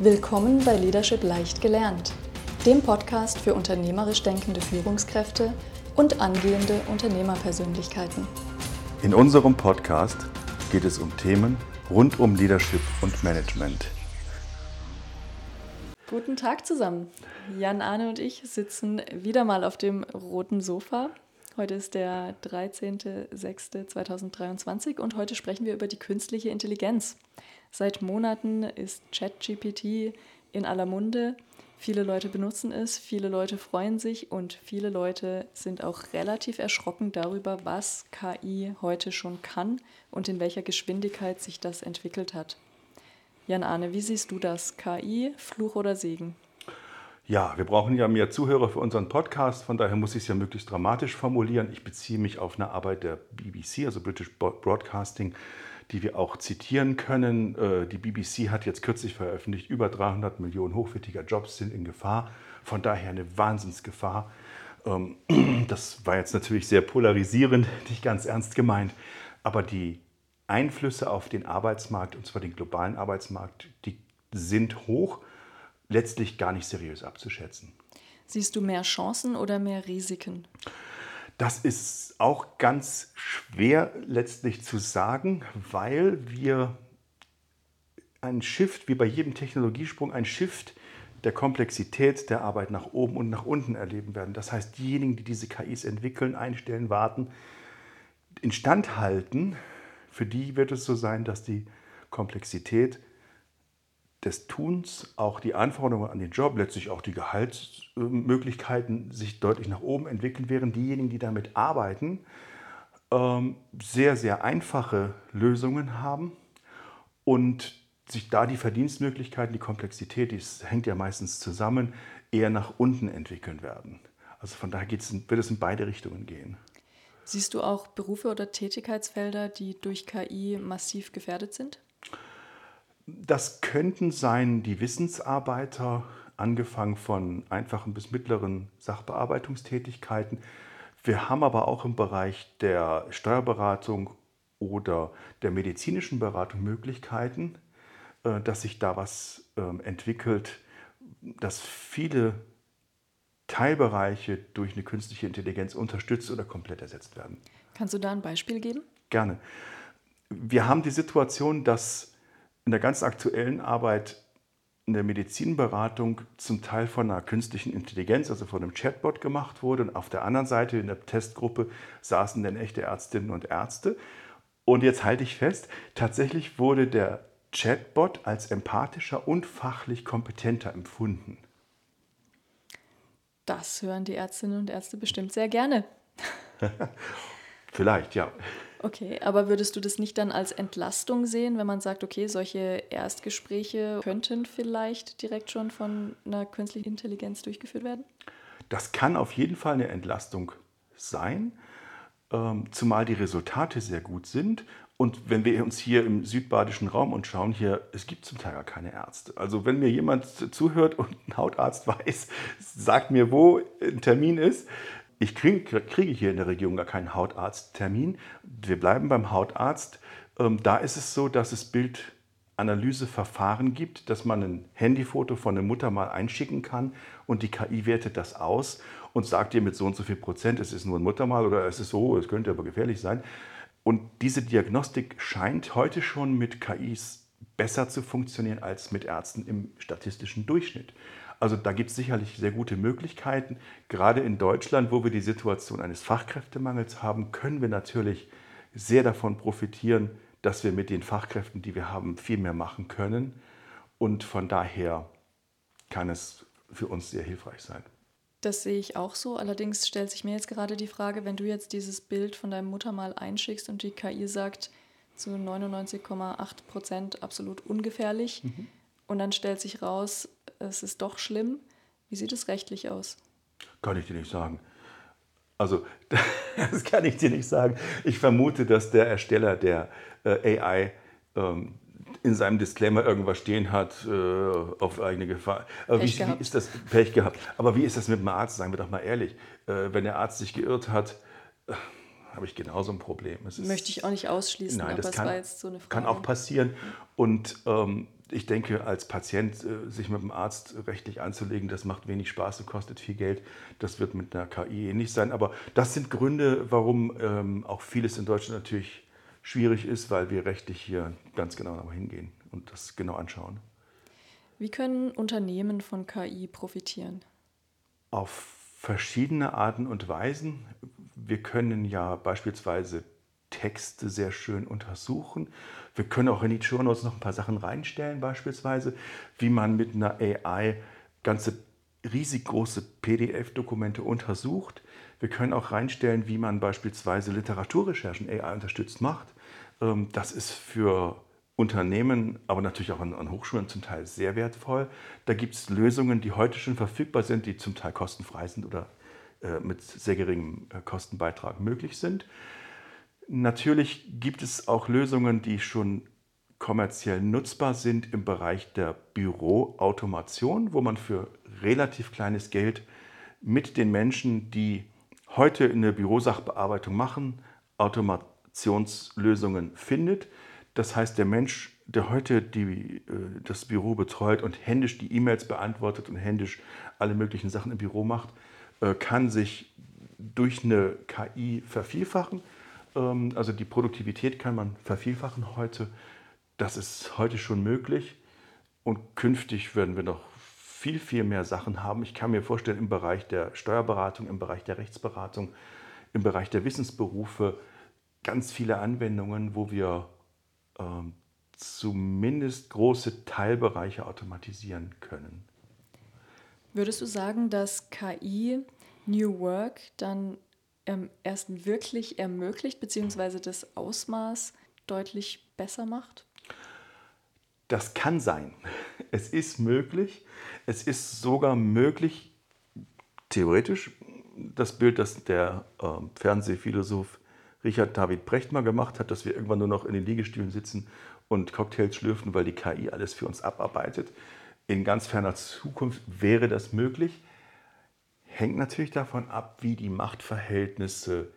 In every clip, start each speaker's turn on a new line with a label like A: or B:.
A: Willkommen bei Leadership leicht gelernt, dem Podcast für unternehmerisch denkende Führungskräfte und angehende Unternehmerpersönlichkeiten.
B: In unserem Podcast geht es um Themen rund um Leadership und Management.
A: Guten Tag zusammen. Jan Arne und ich sitzen wieder mal auf dem roten Sofa. Heute ist der 13.06.2023 und heute sprechen wir über die künstliche Intelligenz. Seit Monaten ist ChatGPT in aller Munde. Viele Leute benutzen es, viele Leute freuen sich und viele Leute sind auch relativ erschrocken darüber, was KI heute schon kann und in welcher Geschwindigkeit sich das entwickelt hat. Jan Arne, wie siehst du das? KI, Fluch oder Segen?
B: Ja, wir brauchen ja mehr Zuhörer für unseren Podcast, von daher muss ich es ja möglichst dramatisch formulieren. Ich beziehe mich auf eine Arbeit der BBC, also British Broadcasting, die wir auch zitieren können. Äh, die BBC hat jetzt kürzlich veröffentlicht, über 300 Millionen hochwertiger Jobs sind in Gefahr. Von daher eine Wahnsinnsgefahr. Ähm, das war jetzt natürlich sehr polarisierend, nicht ganz ernst gemeint. Aber die Einflüsse auf den Arbeitsmarkt, und zwar den globalen Arbeitsmarkt, die sind hoch, letztlich gar nicht seriös abzuschätzen.
A: Siehst du mehr Chancen oder mehr Risiken?
B: Das ist auch ganz schwer letztlich zu sagen, weil wir ein Shift, wie bei jedem Technologiesprung, ein Shift der Komplexität der Arbeit nach oben und nach unten erleben werden. Das heißt, diejenigen, die diese KIs entwickeln, einstellen, warten, instand halten, für die wird es so sein, dass die Komplexität des Tuns, auch die Anforderungen an den Job, letztlich auch die Gehaltsmöglichkeiten sich deutlich nach oben entwickeln, während diejenigen, die damit arbeiten, ähm, sehr, sehr einfache Lösungen haben und sich da die Verdienstmöglichkeiten, die Komplexität, die hängt ja meistens zusammen, eher nach unten entwickeln werden. Also von daher wird es in beide Richtungen gehen.
A: Siehst du auch Berufe oder Tätigkeitsfelder, die durch KI massiv gefährdet sind?
B: Das könnten sein die Wissensarbeiter, angefangen von einfachen bis mittleren Sachbearbeitungstätigkeiten. Wir haben aber auch im Bereich der Steuerberatung oder der medizinischen Beratung Möglichkeiten, äh, dass sich da was ähm, entwickelt, dass viele Teilbereiche durch eine künstliche Intelligenz unterstützt oder komplett ersetzt werden.
A: Kannst du da ein Beispiel geben?
B: Gerne. Wir haben die Situation, dass in der ganz aktuellen Arbeit in der Medizinberatung zum Teil von einer künstlichen Intelligenz, also von einem Chatbot gemacht wurde. Und auf der anderen Seite in der Testgruppe saßen dann echte Ärztinnen und Ärzte. Und jetzt halte ich fest, tatsächlich wurde der Chatbot als empathischer und fachlich kompetenter empfunden.
A: Das hören die Ärztinnen und Ärzte bestimmt sehr gerne.
B: Vielleicht, ja.
A: Okay, aber würdest du das nicht dann als Entlastung sehen, wenn man sagt, okay, solche Erstgespräche könnten vielleicht direkt schon von einer künstlichen Intelligenz durchgeführt werden?
B: Das kann auf jeden Fall eine Entlastung sein, ähm, zumal die Resultate sehr gut sind. Und wenn wir uns hier im südbadischen Raum und schauen hier, es gibt zum Teil gar keine Ärzte. Also wenn mir jemand zuhört und ein Hautarzt weiß, sagt mir, wo ein Termin ist, ich kriege, hier in der Region gar keinen Hautarzttermin. Wir bleiben beim Hautarzt. Ähm, da ist es so, dass es Bildanalyseverfahren gibt, dass man ein Handyfoto von der Mutter mal einschicken kann und die KI wertet das aus und sagt dir mit so und so viel Prozent, es ist nur ein Muttermal oder es ist so, es könnte aber gefährlich sein. Und diese Diagnostik scheint heute schon mit KIs besser zu funktionieren als mit Ärzten im statistischen Durchschnitt. Also da gibt es sicherlich sehr gute Möglichkeiten. Gerade in Deutschland, wo wir die Situation eines Fachkräftemangels haben, können wir natürlich sehr davon profitieren, dass wir mit den Fachkräften, die wir haben, viel mehr machen können. Und von daher kann es für uns sehr hilfreich sein.
A: Das sehe ich auch so. Allerdings stellt sich mir jetzt gerade die Frage, wenn du jetzt dieses Bild von deinem Muttermal einschickst und die KI sagt zu 99,8 Prozent absolut ungefährlich mhm. Und dann stellt sich raus, es ist doch schlimm. Wie sieht es rechtlich aus?
B: Kann ich dir nicht sagen. Also, das kann ich dir nicht sagen. Ich vermute, dass der Ersteller der äh, AI ähm, in seinem Disclaimer irgendwas stehen hat äh, auf eigene Gefahr. Aber wie, wie, ist das Pech gehabt? Aber wie ist das mit dem Arzt? Sagen wir doch mal ehrlich. Äh, wenn der Arzt sich geirrt hat, äh, habe ich genauso ein Problem.
A: Möchte ich auch nicht ausschließen,
B: nein, das kann, so kann, auch passieren. Und ähm, ich denke, als Patient äh, sich mit dem Arzt rechtlich anzulegen, das macht wenig Spaß und kostet viel Geld. Das wird mit einer KI ähnlich sein. Aber das sind Gründe, warum ähm, auch vieles in Deutschland natürlich schwierig ist, weil wir rechtlich hier ganz genau hingehen und das genau anschauen.
A: Wie können Unternehmen von KI profitieren?
B: Auf verschiedene Arten und Weisen. Wir können ja beispielsweise Texte sehr schön untersuchen. Wir können auch in die Show Notes noch ein paar Sachen reinstellen, beispielsweise, wie man mit einer AI ganze riesig große PDF-Dokumente untersucht. Wir können auch reinstellen, wie man beispielsweise Literaturrecherchen AI unterstützt macht. Ähm, das ist für Unternehmen, aber natürlich auch an, an Hochschulen zum Teil sehr wertvoll. Da gibt es Lösungen, die heute schon verfügbar sind, die zum Teil kostenfrei sind oder äh, mit sehr geringem äh, Kostenbeitrag möglich sind. Natürlich gibt es auch Lösungen, die schon kommerziell nutzbar sind im Bereich der Büroautomation, wo man für relativ kleines Geld mit den Menschen, die heute eine Bürosachbearbeitung machen, Automationslösungen findet das heißt, der Mensch, der heute die, äh, das Büro betreut und händisch die E-Mails beantwortet und händisch alle möglichen Sachen im Büro macht, äh, kann sich durch eine KI vervielfachen. Ähm, also die Produktivität kann man vervielfachen heute. Das ist heute schon möglich. Und künftig werden wir noch viel, viel mehr Sachen haben. Ich kann mir vorstellen, im Bereich der Steuerberatung, im Bereich der Rechtsberatung, im Bereich der Wissensberufe ganz viele Anwendungen, wo wir ähm, zumindest große Teilbereiche automatisieren können.
A: Würdest du sagen, dass KI New Work dann ähm, erst wirklich ermöglicht, beziehungsweise das Ausmaß deutlich besser macht?
B: Das kann sein. Es ist möglich. Es ist sogar möglich, theoretisch, das Bild, das der äh, Fernsehphilosoph Richard David Brecht mal gemacht hat, dass wir irgendwann nur noch in den Liegestühlen sitzen und Cocktails schlürfen, weil die KI alles für uns abarbeitet. In ganz ferner Zukunft wäre das möglich. Hängt natürlich davon ab, wie die Machtverhältnisse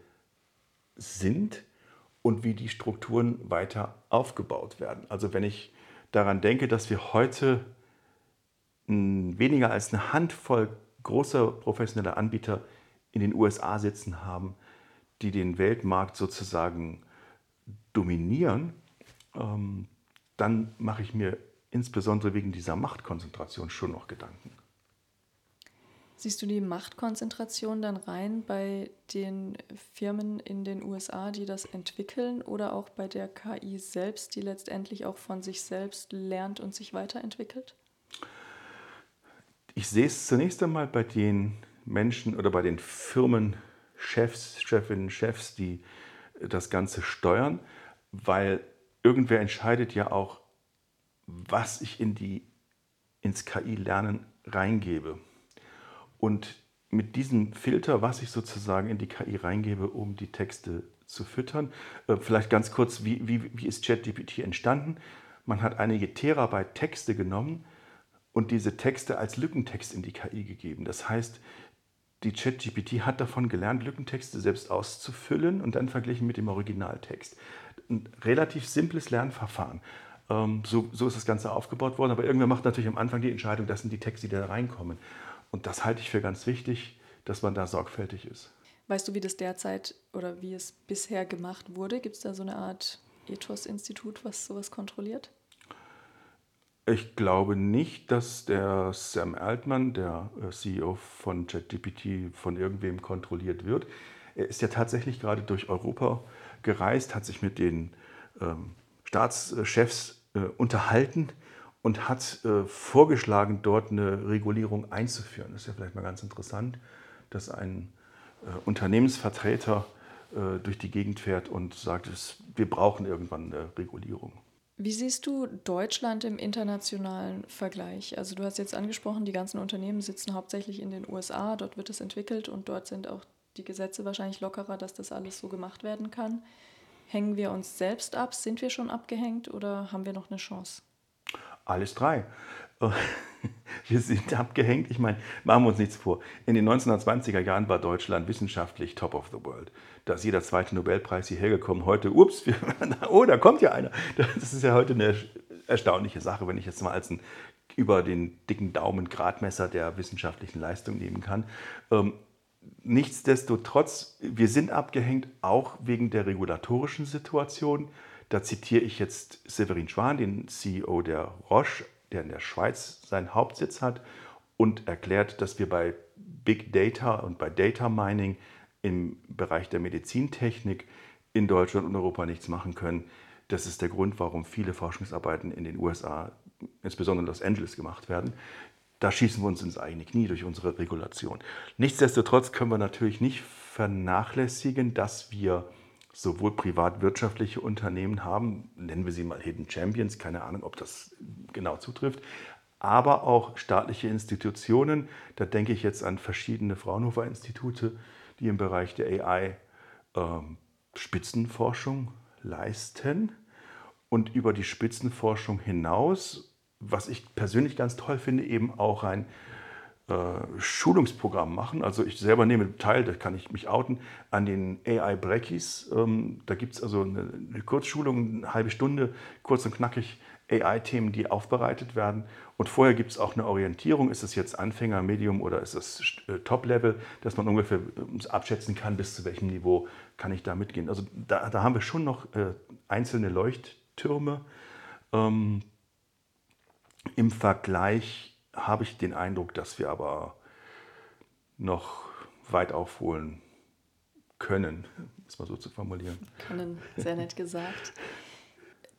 B: sind und wie die Strukturen weiter aufgebaut werden. Also wenn ich daran denke, dass wir heute weniger als eine Handvoll großer professioneller Anbieter in den USA sitzen haben, die den Weltmarkt sozusagen dominieren, ähm, dann mache ich mir insbesondere wegen dieser Machtkonzentration schon noch Gedanken.
A: Siehst du die Machtkonzentration dann rein bei den Firmen in den USA, die das entwickeln oder auch bei der KI selbst, die letztendlich auch von sich selbst lernt und sich weiterentwickelt?
B: Ich sehe es zunächst einmal bei den Menschen oder bei den Firmen, Chefs, Chefinnen, Chefs, die das Ganze steuern, weil irgendwer entscheidet ja auch, was ich in die, ins KI-Lernen reingebe. Und mit diesem Filter, was ich sozusagen in die KI reingebe, um die Texte zu füttern, äh, vielleicht ganz kurz, wie, wie, wie ist ChatGPT entstanden? Man hat einige Terabyte Texte genommen und diese Texte als Lückentext in die KI gegeben. Das heißt, die ChatGPT hat davon gelernt, Lückentexte selbst auszufüllen und dann verglichen mit dem Originaltext. Ein relativ simples Lernverfahren. Ähm, so, so ist das Ganze aufgebaut worden, aber irgendwer macht natürlich am Anfang die Entscheidung, das sind die Texte, die da reinkommen. Und das halte ich für ganz wichtig, dass man da sorgfältig ist.
A: Weißt du, wie das derzeit oder wie es bisher gemacht wurde? Gibt es da so eine Art Ethos-Institut, was sowas kontrolliert?
B: Ich glaube nicht, dass der Sam Altman, der äh, CEO von ChatGPT, von irgendwem kontrolliert wird. Er ist ja tatsächlich gerade durch Europa gereist, hat sich mit den ähm, Staatschefs äh, unterhalten und hat äh, vorgeschlagen, dort eine Regulierung einzuführen. Das ist ja vielleicht mal ganz interessant, dass ein äh, Unternehmensvertreter äh, durch die Gegend fährt und sagt, es, wir brauchen irgendwann eine Regulierung.
A: Wie siehst du Deutschland im internationalen Vergleich? Also du hast jetzt angesprochen, die ganzen Unternehmen sitzen hauptsächlich in den USA, dort wird es entwickelt und dort sind auch die Gesetze wahrscheinlich lockerer, dass das alles so gemacht werden kann. Hängen wir uns selbst ab? Sind wir schon abgehängt oder haben wir noch eine Chance?
B: Alles drei. Wir sind abgehängt. Ich meine, machen wir uns nichts vor. In den 1920er Jahren war Deutschland wissenschaftlich top of the world. Da ist jeder zweite Nobelpreis hierher gekommen. Heute, ups, wir, oh, da kommt ja einer. Das ist ja heute eine, erstaunliche Sache, wenn ich jetzt mal als ein über den dicken Daumen Gradmesser der wissenschaftlichen Leistung nehmen kann. Ähm, nichtsdestotrotz, wir sind abgehängt, auch wegen der regulatorischen Situation. Da zitiere ich jetzt Severin Schwan, den CEO der Roche, der in der Schweiz seinen Hauptsitz hat und erklärt, dass wir bei Big Data und bei Data Mining im Bereich der Medizintechnik in Deutschland und Europa nichts machen können. Das ist der Grund, warum viele Forschungsarbeiten in den USA, insbesondere in Los Angeles, gemacht werden. Da schießen wir uns ins eigene Knie durch unsere Regulation. Nichtsdestotrotz können wir natürlich nicht vernachlässigen, dass wir sowohl privatwirtschaftliche Unternehmen haben, nennen wir sie mal Hidden Champions, keine Ahnung, ob das genau zutrifft, aber auch staatliche Institutionen. Da denke ich jetzt an verschiedene Fraunhofer-Institute, die im Bereich der AI ähm, Spitzenforschung leisten und über die Spitzenforschung hinaus, was ich persönlich ganz toll finde, eben auch ein Schulungsprogramm machen. Also ich selber nehme teil, da kann ich mich outen, an den AI Brackies. Ähm, da gibt es also eine, eine Kurzschulung, eine halbe Stunde, kurz und knackig AI-Themen, die aufbereitet werden. Und vorher gibt es auch eine Orientierung, ist es jetzt Anfänger, Medium oder ist es äh, Top-Level, dass man ungefähr äh, abschätzen kann, bis zu welchem Niveau kann ich da mitgehen. Also da, da haben wir schon noch äh, einzelne Leuchttürme. Ähm, Im Vergleich habe ich den Eindruck, dass wir aber noch weit aufholen können, es mal so zu formulieren.
A: Können, sehr nett gesagt.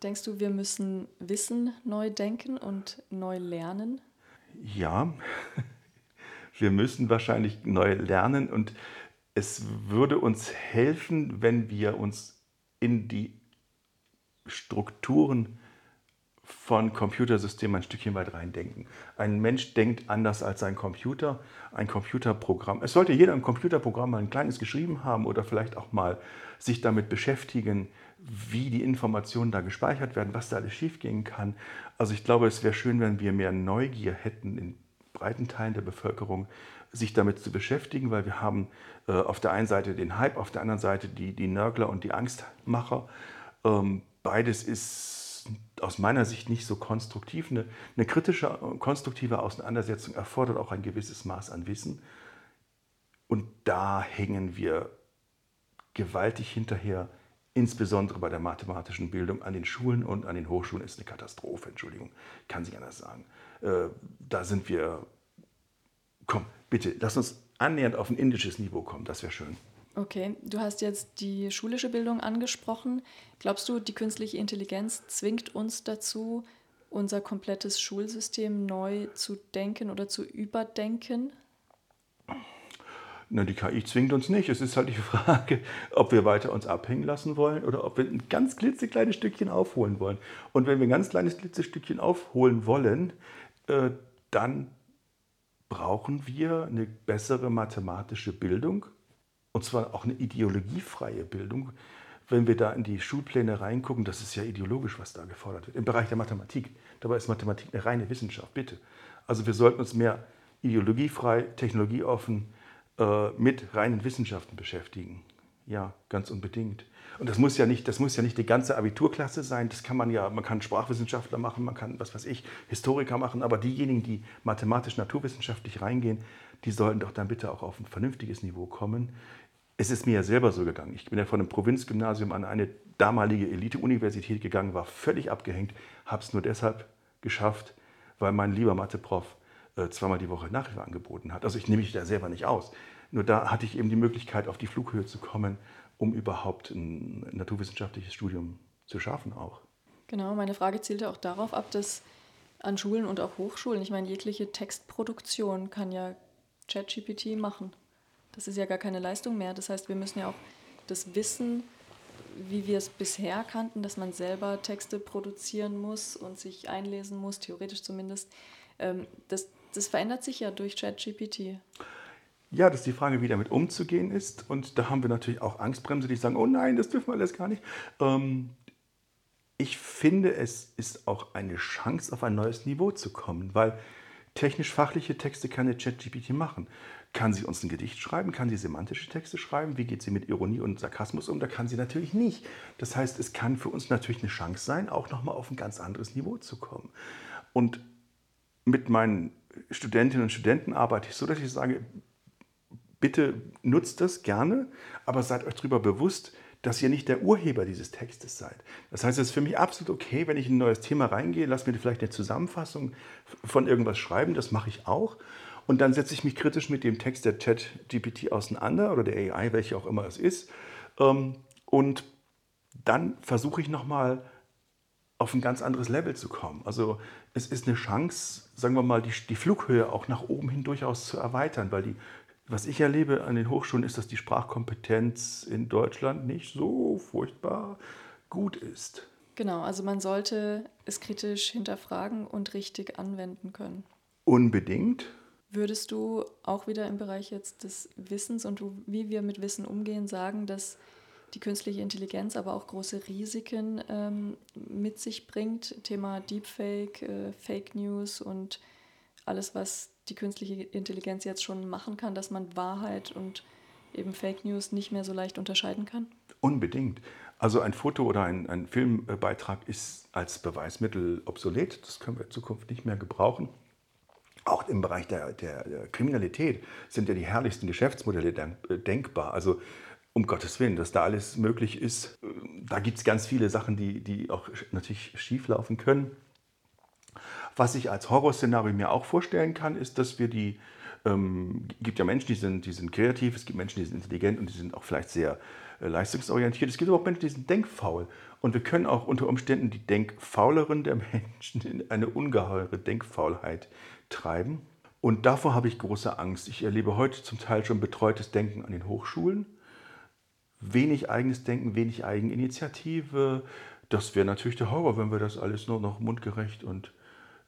A: Denkst du, wir müssen Wissen neu denken und neu lernen?
B: Ja, wir müssen wahrscheinlich neu lernen und es würde uns helfen, wenn wir uns in die Strukturen von Computersystemen ein Stückchen weit reindenken. Ein Mensch denkt anders als ein Computer. Ein Computerprogramm. Es sollte jeder ein Computerprogramm mal ein kleines geschrieben haben oder vielleicht auch mal sich damit beschäftigen, wie die Informationen da gespeichert werden, was da alles schiefgehen kann. Also ich glaube, es wäre schön, wenn wir mehr Neugier hätten in breiten Teilen der Bevölkerung, sich damit zu beschäftigen, weil wir haben äh, auf der einen Seite den Hype, auf der anderen Seite die, die Nörgler und die Angstmacher. Ähm, beides ist aus meiner Sicht nicht so konstruktiv. Eine, eine kritische, konstruktive Auseinandersetzung erfordert auch ein gewisses Maß an Wissen. Und da hängen wir gewaltig hinterher, insbesondere bei der mathematischen Bildung an den Schulen und an den Hochschulen ist eine Katastrophe, Entschuldigung, kann sich anders sagen. Äh, da sind wir, komm, bitte, lass uns annähernd auf ein indisches Niveau kommen, das wäre schön.
A: Okay, du hast jetzt die schulische Bildung angesprochen. Glaubst du, die künstliche Intelligenz zwingt uns dazu, unser komplettes Schulsystem neu zu denken oder zu überdenken?
B: Na, die KI zwingt uns nicht. Es ist halt die Frage, ob wir weiter uns abhängen lassen wollen oder ob wir ein ganz klitzekleines Stückchen aufholen wollen. Und wenn wir ein ganz kleines klitzestückchen aufholen wollen, äh, dann brauchen wir eine bessere mathematische Bildung und zwar auch eine ideologiefreie Bildung. Wenn wir da in die Schulpläne reingucken, das ist ja ideologisch, was da gefordert wird. Im Bereich der Mathematik. Dabei ist Mathematik eine reine Wissenschaft, bitte. Also wir sollten uns mehr ideologiefrei, technologieoffen äh, mit reinen Wissenschaften beschäftigen. Ja, ganz unbedingt. Und das muss ja nicht, das muss ja nicht die ganze Abiturklasse sein. Das kann man ja, man kann Sprachwissenschaftler machen, man kann, was weiß ich, Historiker machen. Aber diejenigen, die mathematisch-naturwissenschaftlich reingehen, die sollten doch dann bitte auch auf ein vernünftiges Niveau kommen es ist mir ja selber so gegangen. Ich bin ja von einem Provinzgymnasium an eine damalige Elite-Universität gegangen, war völlig abgehängt, habe es nur deshalb geschafft, weil mein lieber Mathe-Prof äh, zweimal die Woche Nachhilfe angeboten hat. Also ich nehme mich da selber nicht aus. Nur da hatte ich eben die Möglichkeit, auf die Flughöhe zu kommen, um überhaupt ein naturwissenschaftliches Studium zu schaffen auch.
A: Genau, meine Frage zielte auch darauf ab, dass an Schulen und auch Hochschulen, ich meine, jegliche Textproduktion kann ja ChatGPT machen. Das ist ja gar keine Leistung mehr. Das heißt, wir müssen ja auch das Wissen, wie wir es bisher kannten, dass man selber Texte produzieren muss und sich einlesen muss, theoretisch zumindest, ähm, das, das verändert sich ja durch ChatGPT.
B: Ja, dass die Frage, wie damit umzugehen ist. Und da haben wir natürlich auch Angstbremse, die sagen, oh nein, das dürfen wir alles gar nicht. Ähm, ich finde, es ist auch eine Chance, auf ein neues Niveau zu kommen, weil technisch-fachliche Texte kann eine ChatGPT machen. Kann sie uns ein Gedicht schreiben? Kann sie semantische Texte schreiben? Wie geht sie mit Ironie und Sarkasmus um? Da kann sie natürlich nicht. Das heißt, es kann für uns natürlich eine Chance sein, auch nochmal auf ein ganz anderes Niveau zu kommen. Und mit meinen Studentinnen und Studenten arbeite ich so, dass ich sage, bitte nutzt das gerne, aber seid euch darüber bewusst, dass ihr nicht der Urheber dieses Textes seid. Das heißt, es ist für mich absolut okay, wenn ich in ein neues Thema reingehe, lass mir vielleicht eine Zusammenfassung von irgendwas schreiben, das mache ich auch. Und dann setze ich mich kritisch mit dem Text der Chat-GPT auseinander oder der AI, welche auch immer es ist. Ähm, und dann versuche ich nochmal auf ein ganz anderes Level zu kommen. Also es ist eine Chance, sagen wir mal, die, die Flughöhe auch nach oben hin durchaus zu erweitern, weil die was ich erlebe an den Hochschulen ist, dass die Sprachkompetenz in Deutschland nicht so furchtbar gut ist.
A: Genau, also man sollte es kritisch hinterfragen und richtig anwenden können.
B: Unbedingt.
A: Würdest du auch wieder im Bereich jetzt des Wissens und wie wir mit Wissen umgehen sagen, dass die künstliche Intelligenz aber auch große Risiken ähm, mit sich bringt? Thema Deepfake, äh, Fake News und alles, was die künstliche Intelligenz jetzt schon machen kann, dass man Wahrheit und eben Fake News nicht mehr so leicht unterscheiden kann?
B: Unbedingt. Also ein Foto oder ein, ein Filmbeitrag ist als Beweismittel obsolet. Das können wir in Zukunft nicht mehr gebrauchen. Auch im Bereich der, der, Kriminalität sind ja die herrlichsten Geschäftsmodelle äh, denkbar. Also um Gottes Willen, dass da alles möglich ist. Da gibt es ganz viele Sachen, die, die auch natürlich schieflaufen können. Was ich als Horrorszenario mir auch vorstellen kann, ist, dass wir die, ähm, gibt ja Menschen, die sind, die sind kreativ, es gibt Menschen, die sind intelligent und die sind auch vielleicht sehr äh, leistungsorientiert. Es gibt aber auch Menschen, die sind denkfaul. Und wir können auch unter Umständen die Denkfauleren der Menschen in eine ungeheure Denkfaulheit treiben. Und davor habe ich große Angst. Ich erlebe heute zum Teil schon betreutes Denken an den Hochschulen. Wenig eigenes Denken, wenig Eigeninitiative. Das wäre natürlich der Horror, wenn wir das alles nur noch mundgerecht und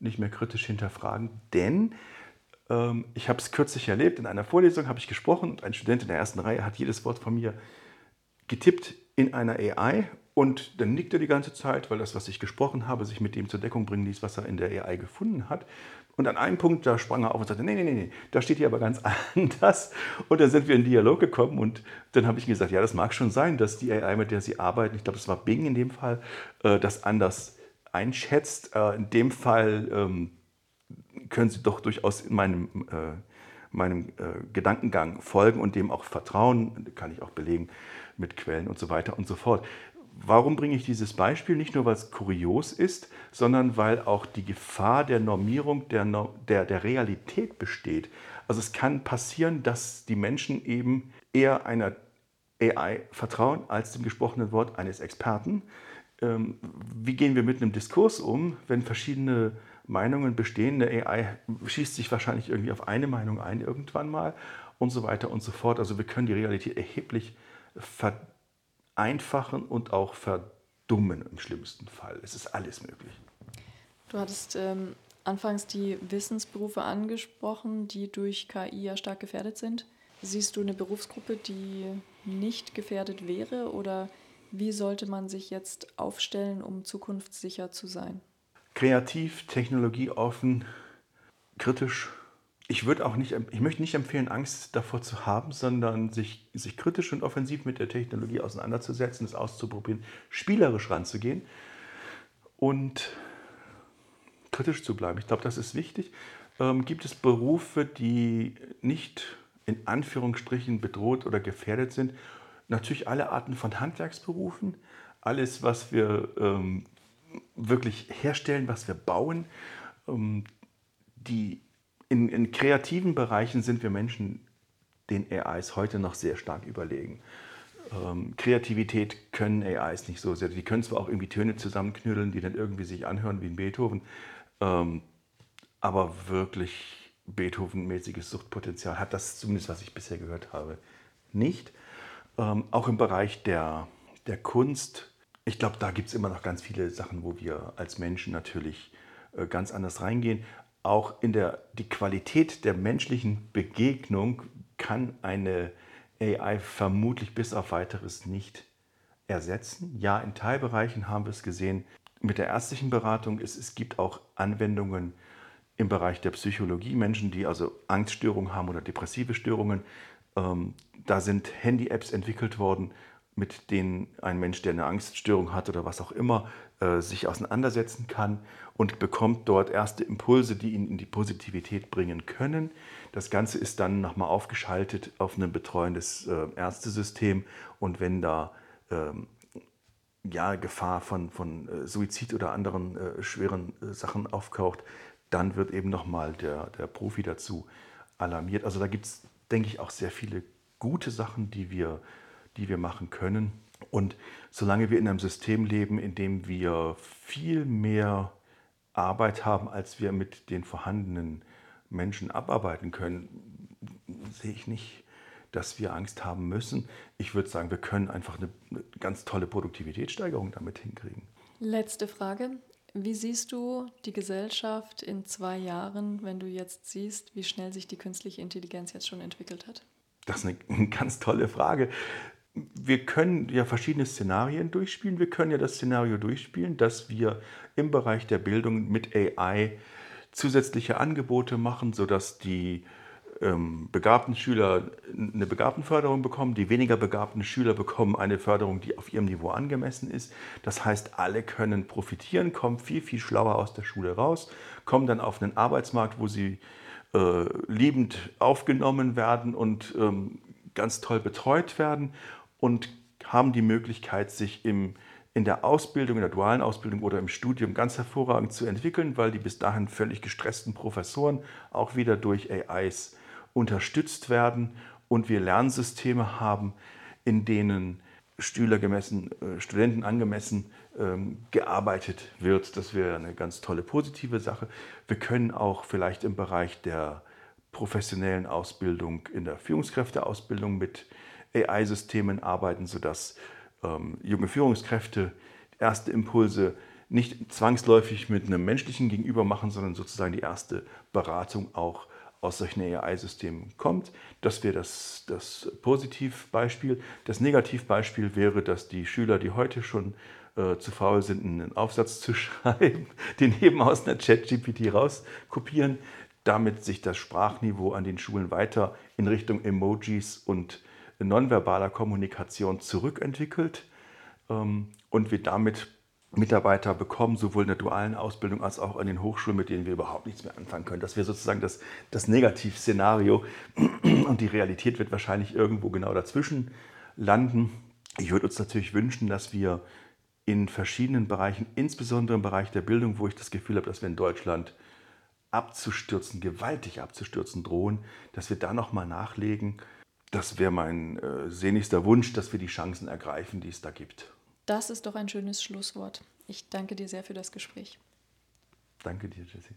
B: nicht mehr kritisch hinterfragen, denn ähm, ich habe es kürzlich erlebt, in einer Vorlesung habe ich gesprochen und ein Student in der ersten Reihe hat jedes Wort von mir getippt in einer AI und dann nickt er die ganze Zeit, weil das, was ich gesprochen habe, sich mit dem zur Deckung bringen ließ, was er in der AI gefunden hat. Und an einem Punkt, da sprang er auf und sagte, nee, nee, nee, nee, da steht hier aber ganz anders. Und dann sind wir in Dialog gekommen und dann habe ich gesagt, ja, das mag schon sein, dass die AI, mit der Sie arbeiten, ich glaube, es war Bing in dem Fall, äh, das anders einschätzt. Äh, in dem Fall ähm, können Sie doch durchaus in meinem, äh, meinem äh, Gedankengang folgen und dem auch vertrauen. Kann ich auch belegen mit Quellen und so weiter und so fort. Warum bringe ich dieses Beispiel? Nicht nur, weil es kurios ist, sondern weil auch die Gefahr der Normierung der, der, der Realität besteht. Also es kann passieren, dass die Menschen eben eher einer AI vertrauen als dem gesprochenen Wort eines Experten wie gehen wir mit einem Diskurs um, wenn verschiedene Meinungen bestehen? Eine AI schießt sich wahrscheinlich irgendwie auf eine Meinung ein irgendwann mal und so weiter und so fort. Also wir können die Realität erheblich vereinfachen und auch verdummen im schlimmsten Fall. Es ist alles möglich.
A: Du hattest ähm, anfangs die Wissensberufe angesprochen, die durch KI ja stark gefährdet sind. Siehst du eine Berufsgruppe, die nicht gefährdet wäre oder wie sollte man sich jetzt aufstellen, um zukunftssicher zu sein?
B: Kreativ, technologieoffen, kritisch. Ich würde auch nicht, ich möchte nicht empfehlen, Angst davor zu haben, sondern sich, sich kritisch und offensiv mit der Technologie auseinanderzusetzen, es auszuprobieren, spielerisch ranzugehen und kritisch zu bleiben. Ich glaube, das ist wichtig. Ähm, gibt es Berufe, die nicht in Anführungsstrichen bedroht oder gefährdet sind natürlich alle Arten von Handwerksberufen, alles, was wir ähm, wirklich herstellen, was wir bauen. Ähm, die, in, in kreativen Bereichen sind wir Menschen den AIs heute noch sehr stark überlegen. Ähm, Kreativität können AIs nicht so sehr. Die können zwar auch irgendwie Töne zusammenknüdeln, die dann irgendwie sich anhören wie ein Beethoven, ähm, aber wirklich Beethoven-mäßiges Suchtpotenzial hat das zumindest, was ich bisher gehört habe, nicht. Ähm, auch im Bereich der, der Kunst, ich glaube, da gibt es immer noch ganz viele Sachen, wo wir als Menschen natürlich äh, ganz anders reingehen. Auch in der die Qualität der menschlichen Begegnung kann eine AI vermutlich bis auf weiteres nicht ersetzen. Ja, in Teilbereichen haben wir es gesehen. Mit der ärztlichen Beratung, es, es gibt auch Anwendungen, im Bereich der Psychologie, Menschen, die also Angststörungen haben oder depressive Störungen. Ähm, da sind Handy-Apps entwickelt worden, mit denen ein Mensch, der eine Angststörung hat oder was auch immer, äh, sich auseinandersetzen kann und bekommt dort erste Impulse, die ihn in die Positivität bringen können. Das Ganze ist dann nochmal aufgeschaltet auf ein betreuendes äh, Ärztesystem und wenn da ähm, ja, Gefahr von, von äh, Suizid oder anderen äh, schweren äh, Sachen auftaucht, dann wird eben nochmal der, der Profi dazu alarmiert. Also da gibt es, denke ich, auch sehr viele gute Sachen, die wir, die wir machen können. Und solange wir in einem System leben, in dem wir viel mehr Arbeit haben, als wir mit den vorhandenen Menschen abarbeiten können, sehe ich nicht, dass wir Angst haben müssen. Ich würde sagen, wir können einfach eine, eine ganz tolle Produktivitätssteigerung damit hinkriegen.
A: Letzte Frage. Wie siehst du die Gesellschaft in zwei Jahren, wenn du jetzt siehst, wie schnell sich die künstliche Intelligenz jetzt schon entwickelt hat?
B: Das ist eine ganz tolle Frage. Wir können ja verschiedene Szenarien durchspielen. Wir können ja das Szenario durchspielen, dass wir im Bereich der Bildung mit AI zusätzliche Angebote machen, sodass die ähm, begabten Schüler eine Begabtenförderung bekommen, die weniger begabten Schüler bekommen eine Förderung, die auf ihrem Niveau angemessen ist. Das heißt, alle können profitieren, kommen viel, viel schlauer aus der Schule raus, kommen dann auf einen Arbeitsmarkt, wo sie äh, liebend aufgenommen werden und ähm, ganz toll betreut werden und haben die Möglichkeit, sich im in der Ausbildung, in der dualen Ausbildung oder im Studium ganz hervorragend zu entwickeln, weil die bis dahin völlig gestressten Professoren auch wieder durch AIs unterstützt werden und wir Lernsysteme haben, in denen Schüler gemessen, äh, Studenten angemessen ähm, gearbeitet wird. Das wäre eine ganz tolle positive Sache. Wir können auch vielleicht im Bereich der professionellen Ausbildung, in der Führungskräfteausbildung mit AI-Systemen arbeiten, sodass ähm, junge Führungskräfte erste Impulse nicht zwangsläufig mit einem menschlichen Gegenüber machen, sondern sozusagen die erste Beratung auch aus solchen AI-Systemen kommt. Das wäre das, das Positivbeispiel. Das Negativbeispiel wäre, dass die Schüler, die heute schon äh, zu faul sind, einen Aufsatz zu schreiben, den eben aus einer Chat-GPT rauskopieren, damit sich das Sprachniveau an den Schulen weiter in Richtung Emojis und nonverbaler Kommunikation zurückentwickelt ähm, und wir damit Mitarbeiter bekommen, sowohl in der dualen Ausbildung als auch an den Hochschulen, mit denen wir überhaupt nichts mehr anfangen können. Das wäre sozusagen das, das Negativszenario und die Realität wird wahrscheinlich irgendwo genau dazwischen landen. Ich würde uns natürlich wünschen, dass wir in verschiedenen Bereichen, insbesondere im Bereich der Bildung, wo ich das Gefühl habe, dass wir in Deutschland abzustürzen, gewaltig abzustürzen drohen, dass wir da nochmal nachlegen das wäre mein äh, sehnlichster Wunsch, dass wir die Chancen ergreifen, die es da gibt.
A: Das ist doch ein schönes Schlusswort. Ich danke dir sehr für das Gespräch.
B: Danke dir, Jessie.